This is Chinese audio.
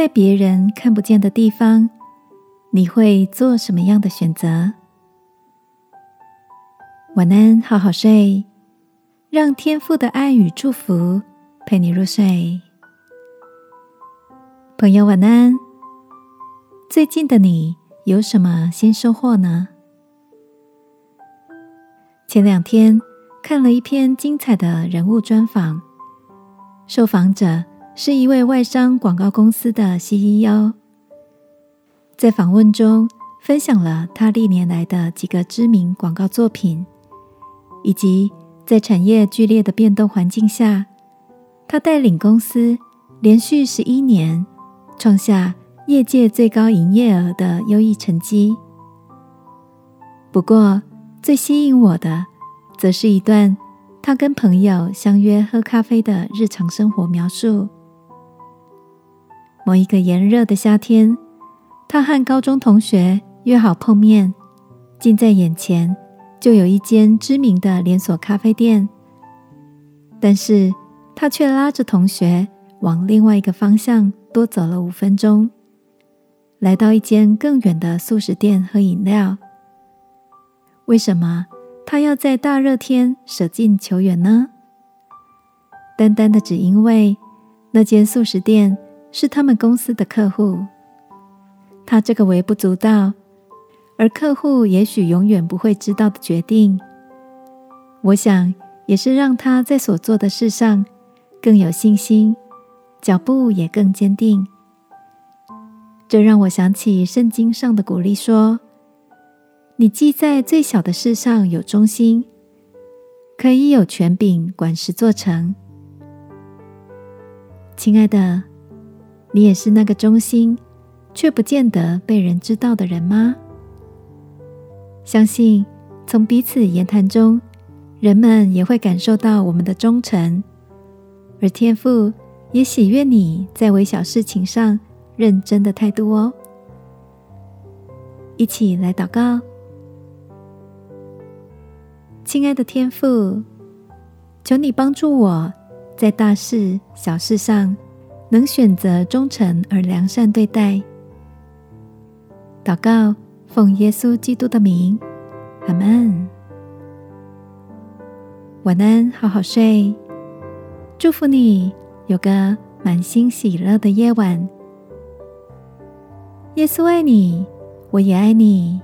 在别人看不见的地方，你会做什么样的选择？晚安，好好睡，让天父的爱与祝福陪你入睡。朋友，晚安。最近的你有什么新收获呢？前两天看了一篇精彩的人物专访，受访者是一位外商广告公司的 CEO，在访问中分享了他历年来的几个知名广告作品，以及在产业剧烈的变动环境下，他带领公司连续十一年创下业界最高营业额的优异成绩。不过，最吸引我的，则是一段他跟朋友相约喝咖啡的日常生活描述。某一个炎热的夏天，他和高中同学约好碰面，近在眼前就有一间知名的连锁咖啡店，但是他却拉着同学往另外一个方向多走了五分钟，来到一间更远的素食店喝饮料。为什么他要在大热天舍近求远呢？单单的只因为那间素食店是他们公司的客户，他这个微不足道，而客户也许永远不会知道的决定，我想也是让他在所做的事上更有信心，脚步也更坚定。这让我想起圣经上的鼓励说。你既在最小的事上有忠心，可以有权柄管事做成。亲爱的，你也是那个忠心却不见得被人知道的人吗？相信从彼此言谈中，人们也会感受到我们的忠诚，而天父也喜悦你在微小事情上认真的态度哦。一起来祷告。亲爱的天父，求你帮助我在大事小事上能选择忠诚而良善对待。祷告，奉耶稣基督的名，阿门。晚安，好好睡。祝福你有个满心喜乐的夜晚。耶稣爱你，我也爱你。